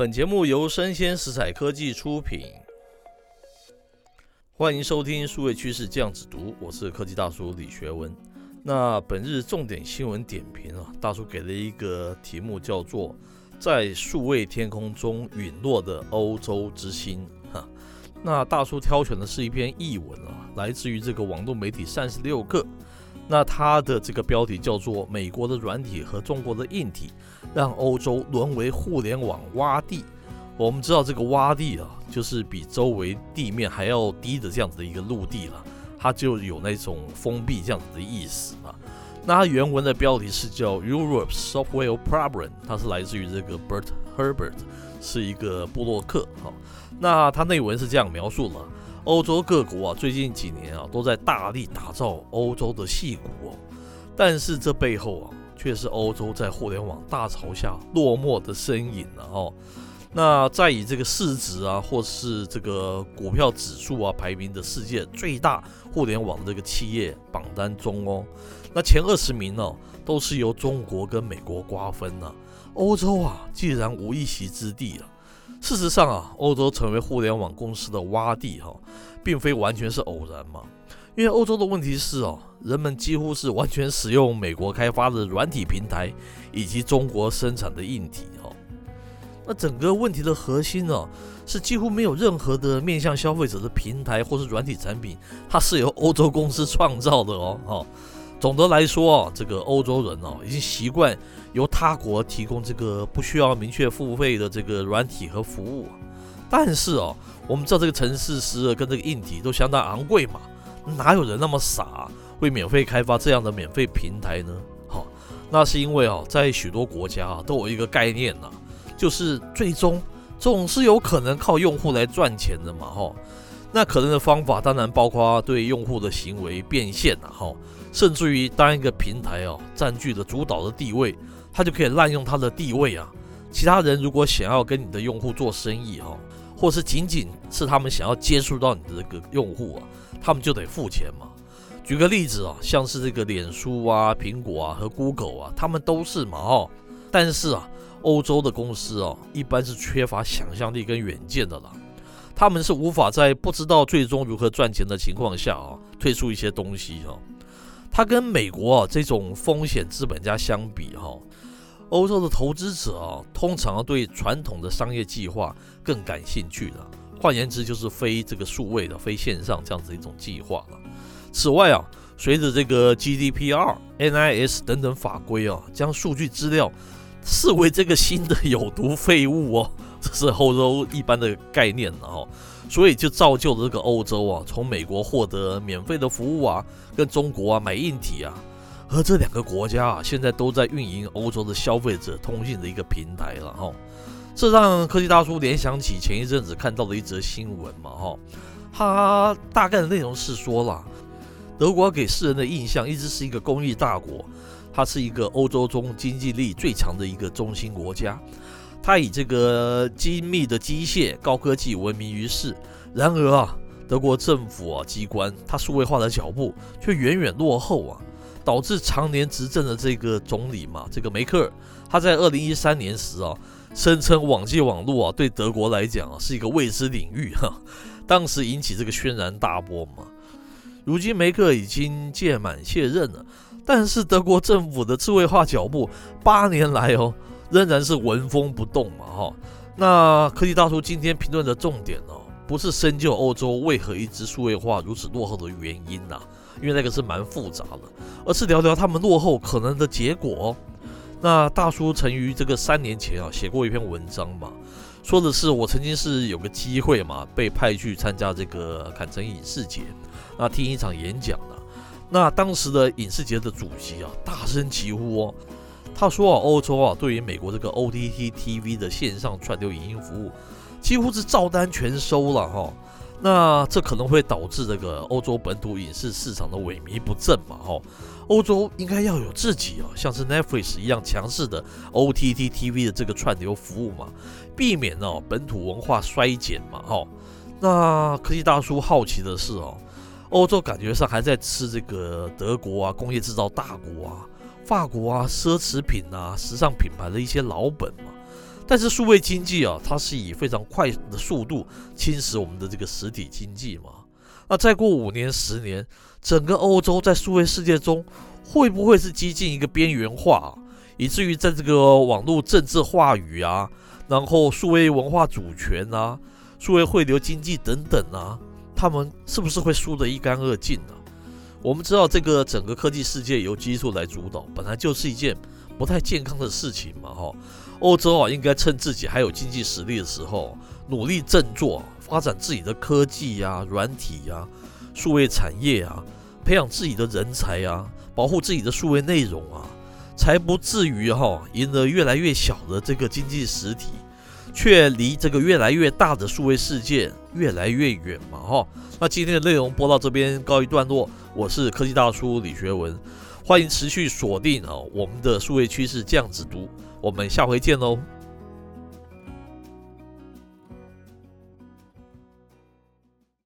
本节目由生鲜食材科技出品，欢迎收听数位趋势酱子读，我是科技大叔李学文。那本日重点新闻点评啊，大叔给了一个题目，叫做“在数位天空中陨落的欧洲之星”。哈，那大叔挑选的是一篇译文啊，来自于这个网络媒体三十六氪。那它的这个标题叫做“美国的软体和中国的硬体让欧洲沦为互联网洼地”。我们知道这个洼地啊，就是比周围地面还要低的这样子的一个陆地了。它就有那种封闭这样子的意思啊。那它原文的标题是叫 Europe's Software Problem，它是来自于这个 Bert Herbert，是一个布洛克。哈，那它内文是这样描述了：欧洲各国啊，最近几年啊，都在大力打造欧洲的戏骨哦，但是这背后啊，却是欧洲在互联网大潮下落寞的身影了哦。那在以这个市值啊，或是这个股票指数啊排名的世界最大互联网这个企业榜单中哦，那前二十名呢、哦，都是由中国跟美国瓜分呢、啊。欧洲啊，既然无一席之地啊！事实上啊，欧洲成为互联网公司的洼地哈、并非完全是偶然嘛。因为欧洲的问题是哦、人们几乎是完全使用美国开发的软体平台以及中国生产的硬体哈。那整个问题的核心呢、是几乎没有任何的面向消费者的平台或是软体产品，它是由欧洲公司创造的哦。哈，总的来说啊，这个欧洲人哦、已经习惯由他国提供这个不需要明确付费的这个软体和服务。但是哦、我们知道这个程式师跟这个硬体都相当昂贵嘛，哪有人那么傻会免费开发这样的免费平台呢？好，那是因为啊，在许多国家啊，都有一个概念呐、就是最终总是有可能靠用户来赚钱的嘛，哈。那可能的方法当然包括对用户的行为变现呐，哈，甚至于当一个平台哦占据了主导的地位，他就可以滥用他的地位啊。其他人如果想要跟你的用户做生意哈，或是仅仅是他们想要接触到你的这个用户啊，他们就得付钱嘛。举个例子啊，像是这个脸书啊、苹果啊和 Google 啊，他们都是嘛，哈。但是啊。欧洲的公司哦，一般是缺乏想象力跟远见的啦。他们是无法在不知道最终如何赚钱的情况下啊，推出一些东西哈。它跟美国啊这种风险资本家相比哈，欧洲的投资者啊，通常对传统的商业计划更感兴趣的。换言之，就是非这个数位的、非线上这样子一种计划了。此外啊，随着这个 GDPR、NIS 等等法规啊，将数据资料视为这个新的有毒废物哦，这是欧洲一般的概念了哈，所以就造就了这个欧洲啊，从美国获得免费的服务啊，跟中国啊买硬体啊，而这两个国家啊，现在都在运营欧洲的消费者通信的一个平台了哈，这让科技大叔联想起前一阵子看到的一则新闻嘛哈，它大概的内容是说了，德国给世人的印象一直是一个工艺大国。它是一个欧洲中经济力最强的一个中心国家，它以这个精密的机械、高科技闻名于世。然而啊，德国政府啊机关，它数位化的脚步却远远落后啊，导致常年执政的这个总理嘛，这个梅克尔，他在二零一三年时啊，声称网际网络啊对德国来讲是一个未知领域哈，当时引起这个轩然大波嘛。如今梅克已经届满卸任了。但是德国政府的智慧化脚步八年来哦，仍然是纹风不动嘛哈。那科技大叔今天评论的重点哦，不是深究欧洲为何一直数位化如此落后的原因呐，因为那个是蛮复杂的，而是聊聊他们落后可能的结果。那大叔曾于这个三年前啊写过一篇文章嘛，说的是我曾经是有个机会嘛，被派去参加这个坎城影视节，那听一场演讲的。那当时的影视节的主席啊，大声疾呼哦，他说啊，欧洲啊，对于美国这个 OTT TV 的线上串流影音服务，几乎是照单全收了哈。那这可能会导致这个欧洲本土影视市场的萎靡不振嘛哈。欧洲应该要有自己啊，像是 Netflix 一样强势的 OTT TV 的这个串流服务嘛，避免哦本土文化衰减嘛哈。那科技大叔好奇的是哦。欧洲感觉上还在吃这个德国啊，工业制造大国啊，法国啊，奢侈品啊，时尚品牌的一些老本嘛。但是数位经济啊，它是以非常快的速度侵蚀我们的这个实体经济嘛。那再过五年、十年，整个欧洲在数位世界中会不会是几近一个边缘化，啊以至于在这个网络政治话语啊，然后数位文化主权啊、数位汇流经济等等啊，他们是不是会输得一干二净呢？我们知道，这个整个科技世界由技术来主导，本来就是一件不太健康的事情嘛，哈。欧洲啊，应该趁自己还有经济实力的时候，努力振作，发展自己的科技呀、软体呀、数位产业啊，培养自己的人才啊，保护自己的数位内容啊，才不至于哈赢得越来越小的这个经济实体，却离这个越来越大的数位世界越来越远嘛，哈。那今天的内容播到这边告一段落，我是科技大叔李学文，欢迎持续锁定哦我们的数位趋势酱子读。我们下回见喽。